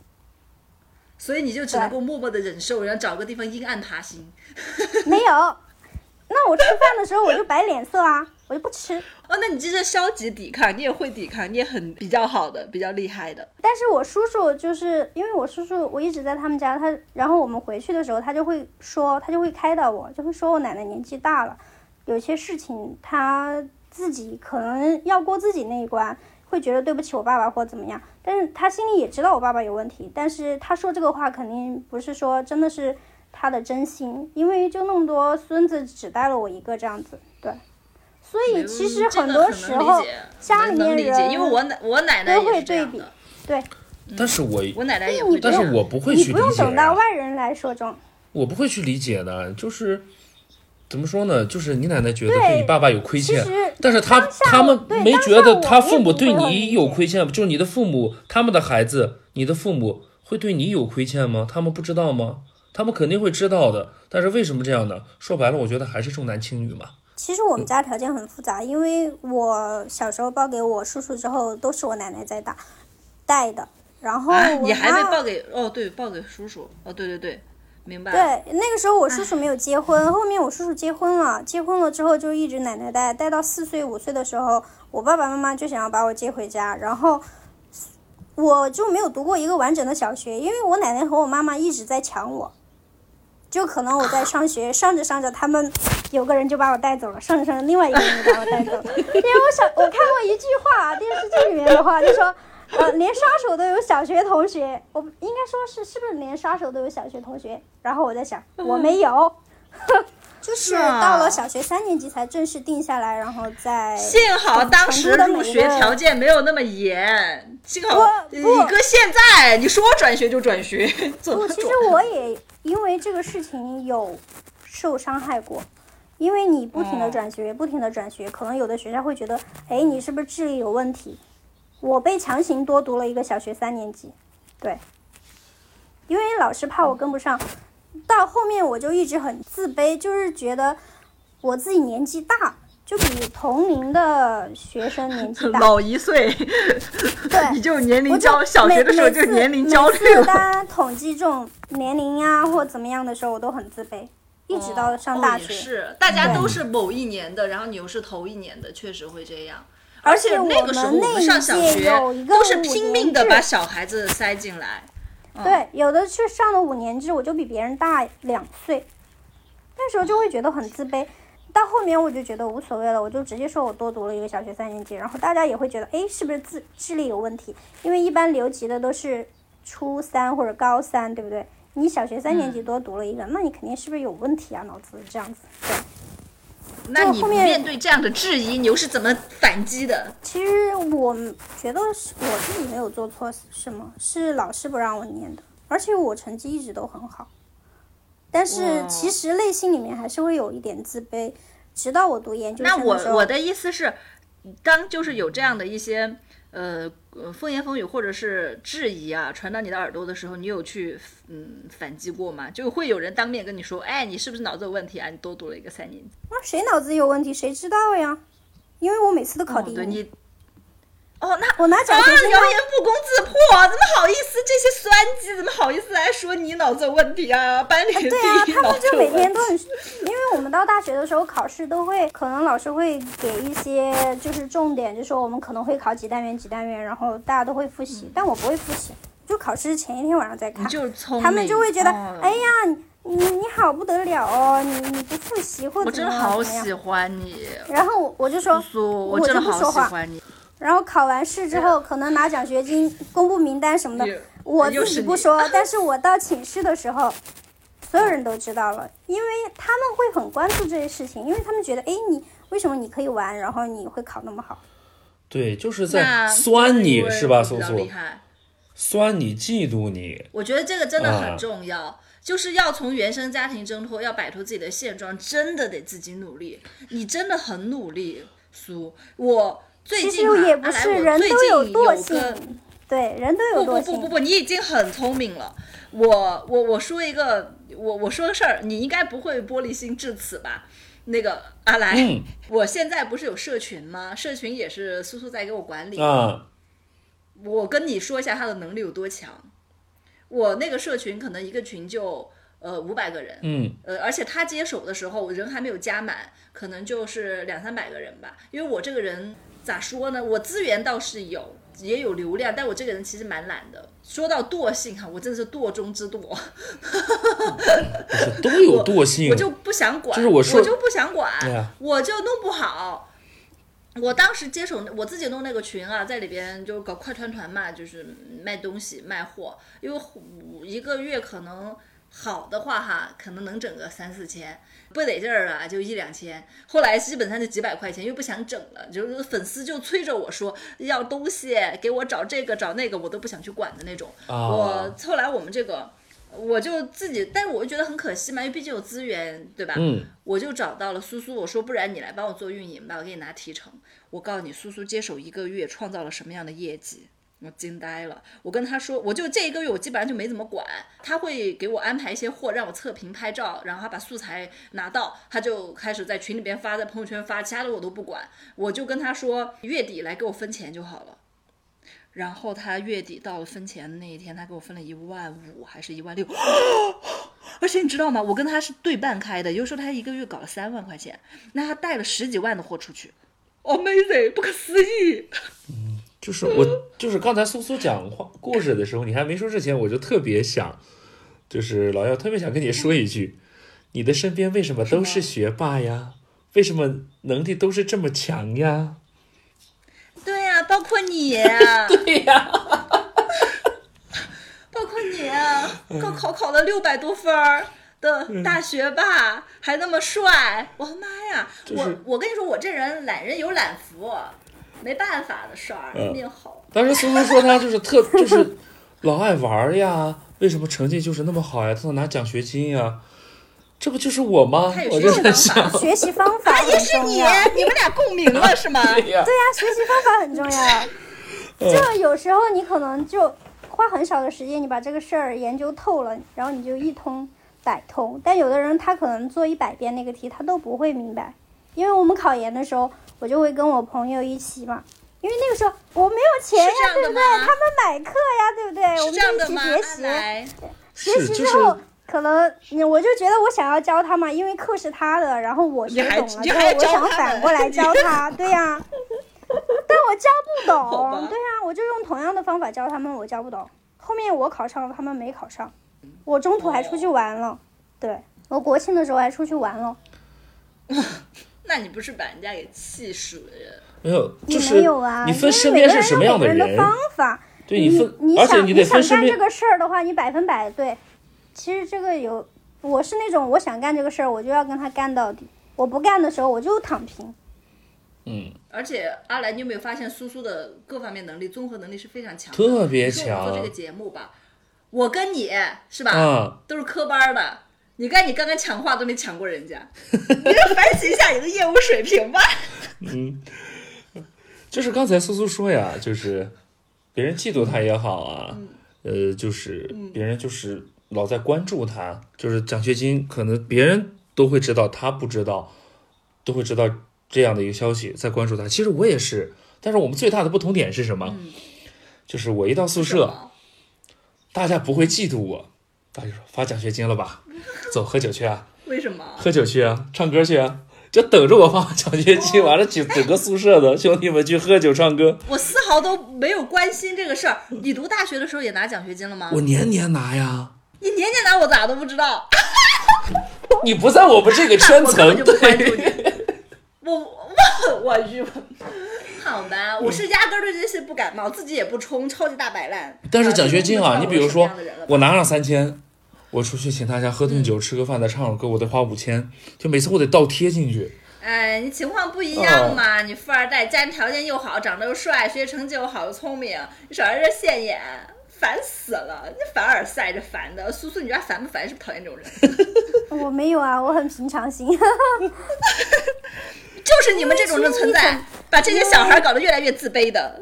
所以你就只能够默默的忍受，然后找个地方阴暗爬行。没有，那我吃饭的时候我就摆脸色啊，我就不吃。哦，那你这是消极抵抗，你也会抵抗，你也很比较好的，比较厉害的。但是我叔叔就是因为我叔叔我一直在他们家，他然后我们回去的时候，他就会说，他就会开导我，就会说我奶奶年纪大了，有些事情他自己可能要过自己那一关，会觉得对不起我爸爸或怎么样，但是他心里也知道我爸爸有问题，但是他说这个话肯定不是说真的是他的真心，因为就那么多孙子只带了我一个这样子，对。所以其实很多很时候家里面理解，人因为我奶我奶奶都会对比，对，但是我我奶奶也。但是我不会去理解不用等到，外人来说中。我不会去理解的，就是怎么说呢？就是你奶奶觉得对对你爸爸有亏欠，但是他他们没觉得他父母对你有亏欠，就是你的父母他们的孩子，你的父母会对你有亏欠吗？他们不知道吗？他们肯定会知道的。但是为什么这样呢？说白了，我觉得还是重男轻女嘛。其实我们家条件很复杂，因为我小时候抱给我叔叔之后，都是我奶奶在打带的。然后啊，你还没抱给哦，对，抱给叔叔。哦，对对对，明白。对，那个时候我叔叔没有结婚，后面我叔叔结婚了，结婚了之后就一直奶奶带，带到四岁五岁的时候，我爸爸妈妈就想要把我接回家，然后我就没有读过一个完整的小学，因为我奶奶和我妈妈一直在抢我，就可能我在上学 上着上着，他们有个人就把我带走了，上着上着另外一个人就把我带走了，因为我想我看过一句话，电视剧里面的话就说。呃，连杀手都有小学同学，我应该说是是不是连杀手都有小学同学？然后我在想，我没有，就是啊到了小学三年级才正式定下来，然后再幸好当时入学条件没有那么严，幸好我你哥现在你说转学就转学，怎不，其实？我也因为这个事情有受伤害过，因为你不停的转学，不停的转学，可能有的学校会觉得，哎，你是不是智力有问题？我被强行多读了一个小学三年级，对，因为老师怕我跟不上，到后面我就一直很自卑，就是觉得我自己年纪大，就比同龄的学生年纪大，老一岁，对，你就年龄焦，小学的时候就年龄焦虑了。大家统计这种年龄呀、或怎么样的时候，我都很自卑，一直到上大学。是，大家都是某一年的，然后你又是头一年的，确实会这样。而且我那个时候我那上小届学都是拼命的把小孩子塞进来。对，有的去上了五年制，我就比别人大两岁，那时候就会觉得很自卑。到后面我就觉得无所谓了，我就直接说我多读了一个小学三年级，然后大家也会觉得，哎，是不是智智力有问题？因为一般留级的都是初三或者高三，对不对？你小学三嗯年级多读了一个，那你肯定是不是有问题啊？脑子这样子。对，那你面对这样的质疑，你又是怎么反击的？其实我觉得是我自己没有做错什么，是老师不让我念的，而且我成绩一直都很好。但是其实内心里面还是会有一点自卑，直到我读研究生那，我我的意思是，当就是有这样的一些呃呃风言风语或者是质疑啊传到你的耳朵的时候，你有去嗯反击过吗？就会有人当面跟你说，哎，你是不是脑子有问题啊？你多读了一个三年级。那谁脑子有问题？谁知道呀？因为我每次都考第一哦，那我拿奖啊，学金谣言不攻自破，怎么好意思？这些酸鸡怎么好意思来说你脑子有问题啊？班里第对啊，一他们就。每天都很，因为我们到大学的时候考试都会，可能老师会给一些就是重点，就说我们可能会考几单元几单元，然后大家都会复习，但我不会复习，就考试前一天晚上再看。就是聪明，他们就会觉得，哦哎呀，你你你好不得了哦，你你不复习或者怎么我真的好喜欢你，然后我我就说，我就真的好不说话喜欢你。然后考完试之后，可能拿奖学金、公布名单什么的，我自己不说，但是我到寝室的时候，所有人都知道了，因为他们会很关注这些事情，因为他们觉得，哎，你为什么你可以玩，然后你会考那么好？对，就是在酸你是吧，苏苏。酸你，嫉妒你，我觉得这个真的啊很重要，就是要从原生家庭挣脱，要摆脱自己的现状，真的得自己努力。你真的很努力，苏。我最其近啊实也不是人都有惰近有个性，对，人都有不惰性。不不不不不，你已经很聪明了。我我我说一个，我我说个事儿，你应该不会玻璃心至此吧？那个阿来，嗯我现在不是有社群吗？社群也是苏苏在给我管理。啊，我跟你说一下他的能力有多强。我那个社群可能一个群就呃五百个人，嗯呃，而且他接手的时候人还没有加满，可能就是两三百个人吧。因为我这个人咋说呢，我资源倒是有，也有流量，但我这个人其实蛮懒的。说到惰性哈，我真的是惰中之惰，都有惰性我，就不想管，就是我说就不想管，对呀我就弄不好。我当时接手我自己弄那个群啊，在里边就搞快团团嘛，就是卖东西卖货，因为一个月可能好的话哈，可能能整个三四千，不得劲儿啊，就一两千。后来基本上就几百块钱，又不想整了，就是粉丝就催着我说要东西，给我找这个找那个，我都不想去管的那种。啊我后来我们这个。我就自己，但是我就觉得很可惜嘛，因为毕竟有资源，对吧？嗯，我就找到了苏苏，我说不然你来帮我做运营吧，我给你拿提成。我告诉你，苏苏接手一个月创造了什么样的业绩，我惊呆了。我跟他说，我就这一个月我基本上就没怎么管，他会给我安排一些货，让我测评拍照，然后他把素材拿到，他就开始在群里边发，在朋友圈发，其他的我都不管，我就跟他说月底来给我分钱就好了。然后他月底到了分钱的那一天，他给我分了一万五还是一万六，而且你知道吗？我跟他是对半开的，有时候他一个月搞了三万块钱，那他带了十几万的货出去，amazing，不可思议。就是我，就是刚才苏苏讲话故事的时候，你还没说之前，我就特别想，就是老姚特别想跟你说一句，你的身边为什么都是学霸呀？为什么能力都是这么强呀？对呀、包括你，对呀，包括你，高考考了六百多分儿的大学霸，还那么帅，我的妈呀！就是我我跟你说，我这人懒人有懒福，没办法的事儿，嗯命好。当时苏苏说他就是特 就是老爱玩儿呀，为什么成绩就是那么好呀？他能拿奖学金呀？这不就是我吗我学习方就在想法，学习方法很也是你，你们俩共鸣了 是吗？对呀，对呀、学习方法很重要。就有时候你可能就花很少的时间，你把这个事儿研究透了，然后你就一通百通。但有的人他可能做一百遍那个题，他都不会明白。因为我们考研的时候，我就会跟我朋友一起嘛，因为那个时候我没有钱呀对不对？他们买课呀，对不对？我们就一起这样的吗？阿学习。学习之后，可能嗯我就觉得我想要教他嘛，因为课是他的，然后我学懂了之后，我想反过来教他，对呀、但我教不懂，对呀、我就用同样的方法教他们，我教不懂。后面我考上了，他们没考上，我中途还出去玩了，对我国庆的时候还出去玩了，那你不是把人家给气死了？没有，也就是没有啊，你分因为每个人身边是什么有样人每个人的？方法，对你分你，而且你想你得分身边想干这个事儿的话，你百分百对。其实这个有，我是那种我想干这个事儿，我就要跟他干到底。我不干的时候，我就躺平。嗯，而且阿来，你有没有发现苏苏的各方面能力、综合能力是非常强的？特别你说我们做这个节目吧，我跟你是吧，嗯，都是科班的。你看你刚刚抢话都没抢过人家，你要反省一下你的业务水平吧。嗯，就是刚才苏苏说呀，就是别人嫉妒他也好啊，呃，就是别人就是老在关注他，就是奖学金可能别人都会知道，他不知道，都会知道这样的一个消息，在关注他。其实我也是，但是我们最大的不同点是什么？就是我一到宿舍，大家不会嫉妒我，大家说发奖学金了吧，走喝酒去啊。为什么？喝酒去啊，唱歌去啊，就等着我发奖学金，完了整 整个宿舍的兄弟们去喝酒唱歌。我丝毫都没有关心这个事儿。你读大学的时候也拿奖学金了吗？我年年拿呀，你年年拿，我咋都不知道。你不在我们这个圈层，就不对，你。我我我去，好吧，我是压根儿对这些不感冒，自己也不冲，超级大摆烂。但是奖学金啊，啊你比如说我拿上三千，我出去请大家喝顿酒、吃个饭、再唱首歌，我得花五千，就每次我得倒贴进去。哎，你情况不一哦样嘛，你富二代，家庭条件又好，长得又帅，学习成绩又好又聪明，你少在这现眼，烦死了！你凡尔赛这烦的，苏苏，你知道烦不烦？是不是讨厌这种人？我没有啊，我很平常心。就是你们这种人存在，把这些小孩搞得越来越自卑的。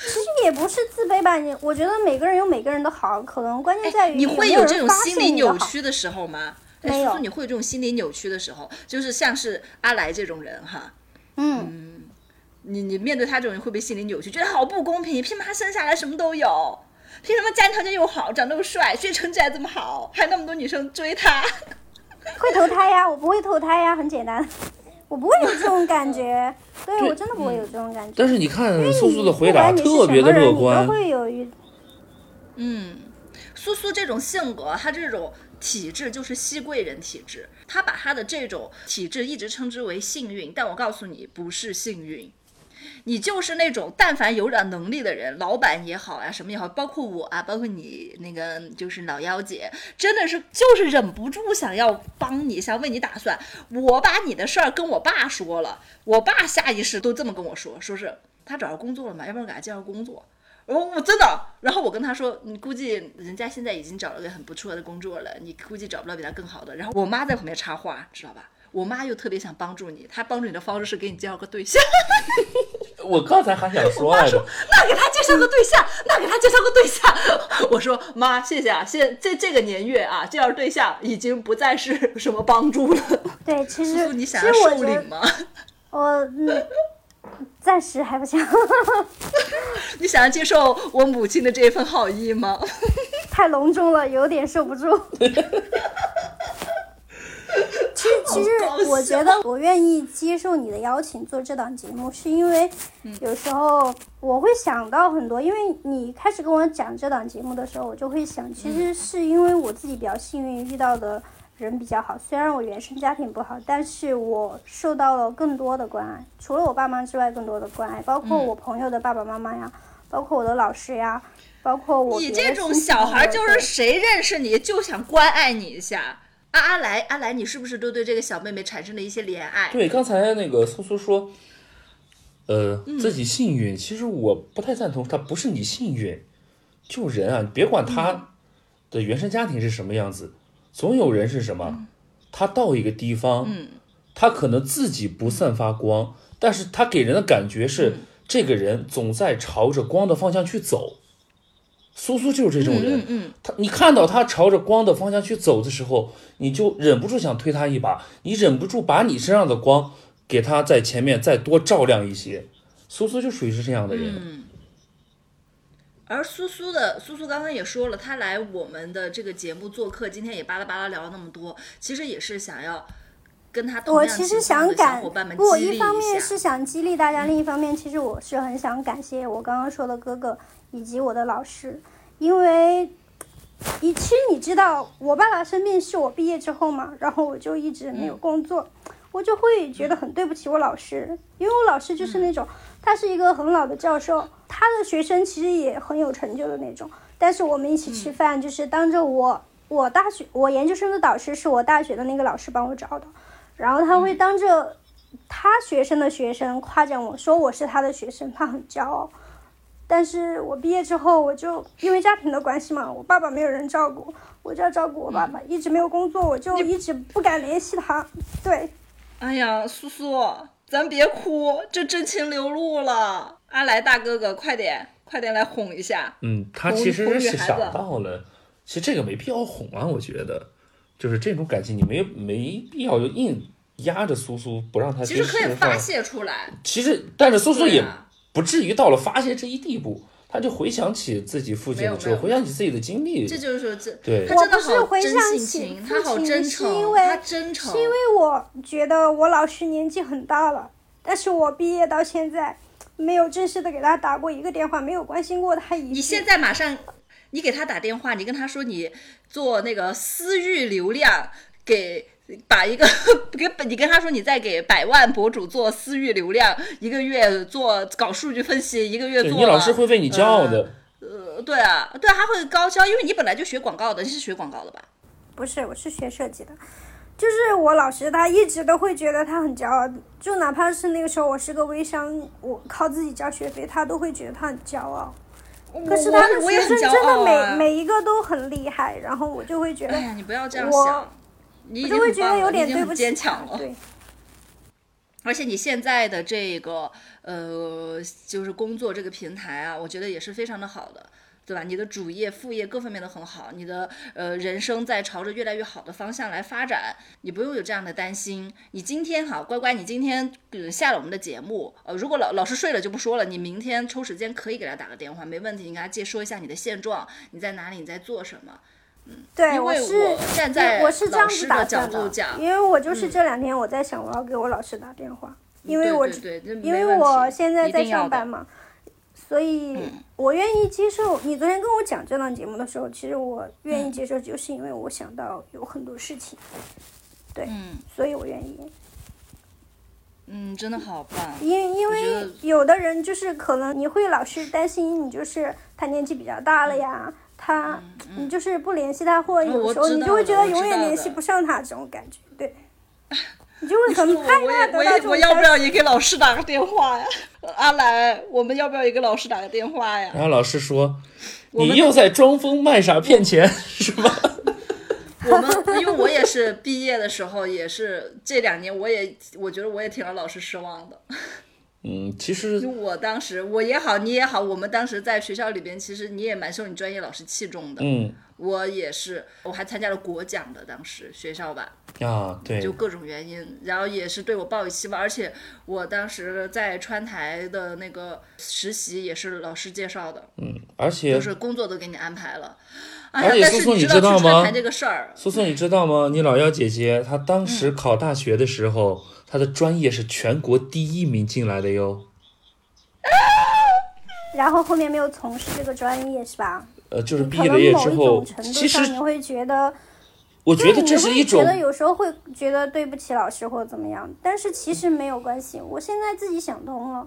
其实也不是自卑吧，你我觉得每个人有每个人的好，可能关键在于哎你会有这种心理。扭曲的时候吗？哎没有你会有这种心理扭曲的时候，就是像是阿来这种人哈，嗯，你你面对他这种人会不会心理扭曲？觉得好不公平，凭什么他生下来什么都有？凭什么家庭条件又好，长得又帅，学习成绩还这么好，还那么多女生追他？会投胎呀，我不会投胎呀，很简单，我不会有这种感觉。对我真的不会有这种感觉。但是你看苏苏的回答你是特别的什么人你乐观都，会有一嗯，苏苏这种性格，她这种体质就是熹贵人体质，他把他的这种体质一直称之为幸运，但我告诉你，不是幸运。你就是那种但凡有点能力的人，老板也好呀、什么也好，包括我啊，包括你那个就是老幺姐，真的是就是忍不住想要帮你，想为你打算。我把你的事儿跟我爸说了，我爸下意识都这么跟我说，说是他找着工作了嘛，要不然给他介绍工作。我我真的，然后我跟他说，你估计人家现在已经找了个很不错的工作了，你估计找不到比他更好的。然后我妈在旁边插话，知道吧？我妈又特别想帮助你，她帮助你的方式是给你介绍个对象，我刚才还想 说来着，那给他介绍个对象，那给他介绍个对象。我说妈，谢谢啊，现这这个年月啊，介绍对象已经不再是什么帮助了。对，其实 叔，你其想要实我领吗？我嗯，暂时还不想，你想要接受我母亲的这份好意吗？太隆重了，有点受不住。其实，其实我觉得我愿意接受你的邀请做这档节目，是因为有时候我会想到很多。因为你开始跟我讲这档节目的时候，我就会想，其实是因为我自己比较幸运，遇到的人比较好。虽然我原生家庭不好，但是我受到了更多的关爱，除了我爸妈之外，更多的关爱，包括我朋友的爸爸妈妈呀，包括我的老师呀。包括我你这种小孩，就是谁认识你就想关爱你一下。阿阿来，阿来，你是不是都对这个小妹妹产生了一些怜爱？对，刚才那个苏苏说，呃，嗯自己幸运，其实我不太赞同，他不是你幸运，就人啊，别管嗯他的原生家庭是什么样子，总有人是什么，他到一个地方，嗯他可能自己不散发光，但是他给人的感觉是、嗯这个人总在朝着光的方向去走。苏苏就是这种人，嗯嗯，他你看到他朝着光的方向去走的时候，你就忍不住想推他一把，你忍不住把你身上的光给他在前面再多照亮一些。苏苏就属于是这样的人，嗯而苏苏的苏苏刚刚也说了，他来我们的这个节目做客，今天也巴拉巴拉聊了那么多，其实也是想要跟他同样我其实情况的小感伙伴们，不，激励一方面是想激励大家，另一方面其实我是很想感谢我刚刚说的哥哥以及我的老师，因为你其实你知道，我爸爸生病是我毕业之后嘛，然后我就一直没有工作，我就会觉得很对不起我老师，因为我老师就是那种，他是一个很老的教授，他的学生其实也很有成就的那种，但是我们一起吃饭，就是当着我。我大学我研究生的导师是我大学的那个老师帮我找的，然后他会当着他学生的学生夸奖我说我是他的学生，他很骄傲。但是我毕业之后，我就因为家庭的关系嘛，我爸爸没有人照顾，我就要照顾我爸爸，一直没有工作，我就一直不敢联系他。对，哎呀，苏苏，咱别哭，这真情流露了。阿来大哥哥，快点，快点来哄一下。嗯，他其实是想到了，其实这个没必要哄啊，我觉得，就是这种感情你没没必要就硬压着苏苏不让他其实可以发。泄出来。其实，但是苏苏也不至于到了发泄这一地步，他就回想起自己父亲的之后，没有没有回想起自己的经历，这就是说，这对他真的我不是好真回想起性情，父他好亲真诚，是因为他真诚。是因为我觉得我老师年纪很大了，但是我毕业到现在没有正式的给他打过一个电话，没有关心过他一。你现在马上，你给他打电话，你跟他说你做那个私域流量，给把一个 给你跟他说你在给百万博主做私域流量，一个月做搞数据分析，一个月做对你老师会为你骄傲的。呃，对啊，对啊，他会高销，因为你本来就学广告的，你是学广告的吧？不是，我是学设计的，就是我老师他一直都会觉得他很骄傲，就哪怕是那个时候我是个微商，我靠自己交学费，他都会觉得他很骄傲。可是他的学生真的每、啊每一个都很厉害，然后我就会觉得哎呀，你不要这样我想，你已我就会觉得有点对不起他坚强了。对，而且你现在的这个呃，就是工作这个平台啊，我觉得也是非常的好的，对吧？你的主业、副业各方面都很好，你的呃人生在朝着越来越好的方向来发展，你不用有这样的担心。你今天好乖乖，你今天呃下了我们的节目，呃，如果老老师睡了就不说了，你明天抽时间可以给他打个电话，没问题，你跟他介说一下你的现状，你在哪里，你在做什么。对，因为是我站在我是这样子打老师的角度讲，因为我就是这两天我在想我要给我老师打电话，因为我对对对，因为我现在在上班嘛，所以我愿意接受。你昨天跟我讲这档节目的时候，其实我愿嗯意接受，就是因为我想到有很多事情，对所以我愿意。嗯，真的好棒。因因为有的人就是可能你会老是担心你就是他年纪比较大了呀，他你就是不联系他，或者有时候你就会觉得永远联系不上他这种感觉，对，你就会很我害我也我怕得到这种也我要不要也给老师打个电话呀？阿来，我们要不要也给老师打个电话呀？然后老师说：“你又在装疯卖傻骗钱，是吧我们因为我也是毕业的时候，也是这两年，我也我觉得我也挺让老师失望的。？”嗯，其实就我当时我也好，你也好，我们当时在学校里边，其实你也蛮受你专业老师器重的。嗯我也是，我还参加了国奖的，当时学校吧。啊，对就，各种原因，然后也是对我抱有希望，而且我当时在川台的那个实习也是老师介绍的，嗯而且就是工作都给你安排了。哎呀而且，但是你苏苏你知道川台这个事儿，苏苏，你知道吗？你老幺姐姐她当嗯时考大学的时候，她的专业是全国第一名进来的哟。然后后面没有从事这个专业是吧？呃，就是毕了业能某一之后种，程度其实上你会觉得，我觉得这是一种对你会觉得有时候会觉得对不起老师或者怎么样，但是其实没有关系。我现在自己想通了，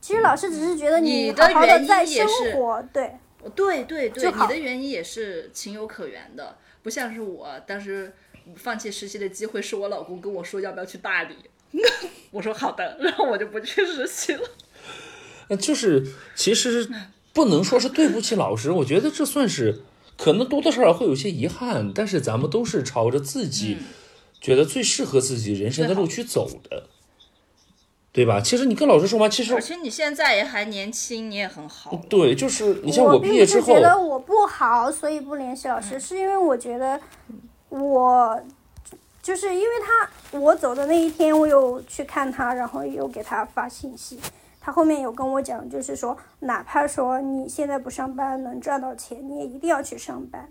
其实老师只是觉得你好好的在生活，对，对对对，你的原因也是情有可原的，不像是我当时放弃实习的机会，是我老公跟我说要不要去大理，我说好的，然后我就不去实习了。呃，就是其实不能说是对不起老师，我觉得这算是可能多多少少会有些遗憾，但是咱们都是朝着自己觉得最适合自己人生的路去走的，对吧？其实你跟老师说嘛，其实而且你现在也还年轻，你也很好。对，就是你像我毕业之后并不是觉，得我不好，所以不联系老师，是因为我觉得我就是因为他我走的那一天，我有去看他，然后有给他发信息。他后面有跟我讲，就是说，哪怕说你现在不上班能赚到钱，你也一定要去上班，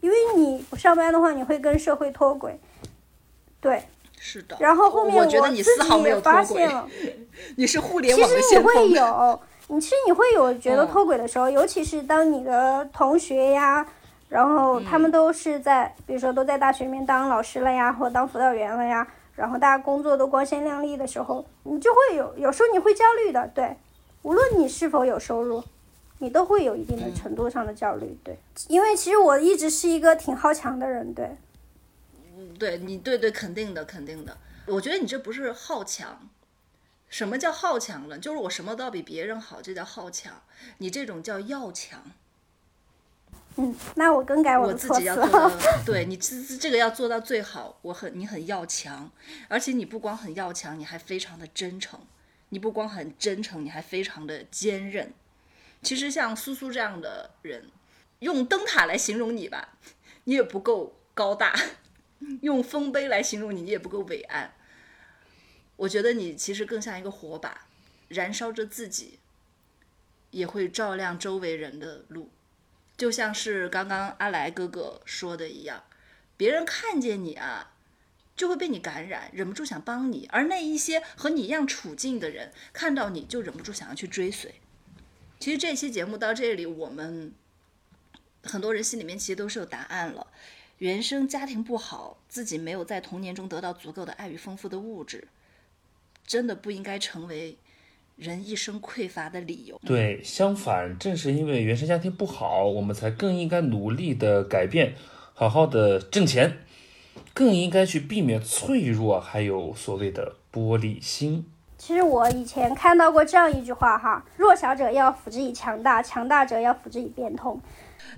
因为你不上班的话，你会跟社会脱轨。对，是的，然后后面我觉得你自丝毫没己也发有脱轨现，了。你是互联其网的实你会。有，你其实你会有觉得嗯脱轨的时候，尤其是当你的同学呀，然后他嗯们都是在，比如说都在大学里面当老师了呀，或当辅导员了呀，然后大家工作都光鲜亮丽的时候，你就会有，有时候你会焦虑的，对，无论你是否有收入。你都会有一定的嗯程度上的焦虑，对，因为其实我一直是一个挺好强的人，对，对你，对对，肯定的，肯定的。我觉得你这不是好强。什么叫好强了？就是我什么都要比别人好，这叫好强。你这种叫要强。嗯，那我更改我的措辞自己要做到了。，对你这这个要做到最好。我很你很要强，而且你不光很要强，你还非常的真诚。你不光很真诚，你还非常的坚韧。其实像苏苏这样的人，用灯塔来形容你吧，你也不够高大；用丰碑来形容你，你也不够伟岸。我觉得你其实更像一个火把，燃烧着自己，也会照亮周围人的路。就像是刚刚阿来哥哥说的一样，别人看见你啊，就会被你感染，忍不住想帮你；而那一些和你一样处境的人，看到你就忍不住想要去追随。其实这期节目到这里，我们很多人心里面其实都是有答案了。原生家庭不好，自己没有在童年中得到足够的爱与丰富的物质，真的不应该成为人一生匮乏的理由。对，相反，正是因为原生家庭不好，我们才更应该努力的改变，好好的挣钱，更应该去避免脆弱，还有所谓的玻璃心。其实我以前看到过这样一句话哈：弱小者要辅之以强大，强大者要辅之以变通。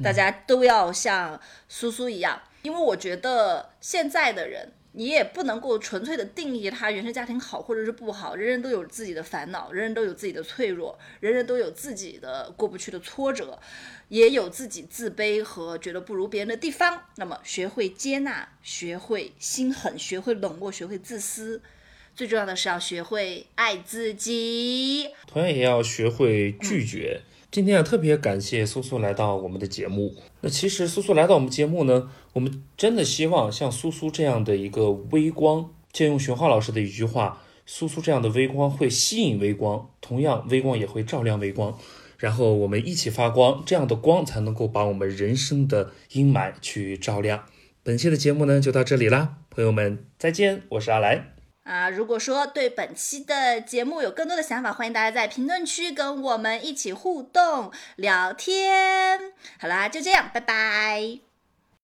大家都要像苏苏一样，因为我觉得现在的人，你也不能够纯粹的定义他原生家庭好或者是不好，人人都有自己的烦恼，人人都有自己的脆弱，人人都有自己的过不去的挫折，也有自己自卑和觉得不如别人的地方。那么，学会接纳，学会心狠，学会冷漠，学会自私。最重要的是要学会爱自己。同样也要学会拒绝。今天啊，特别感谢苏苏来到我们的节目。那其实苏苏来到我们节目呢，我们真的希望像苏苏这样的一个微光，借用熊浩老师的一句话，苏苏这样的微光会吸引微光，同样微光也会照亮微光，然后我们一起发光，这样的光才能够把我们人生的阴霾去照亮。本期的节目呢就到这里啦，朋友们再见，我是阿来。啊，如果说对本期的节目有更多的想法，欢迎大家在评论区跟我们一起互动聊天。好啦，就这样，拜拜。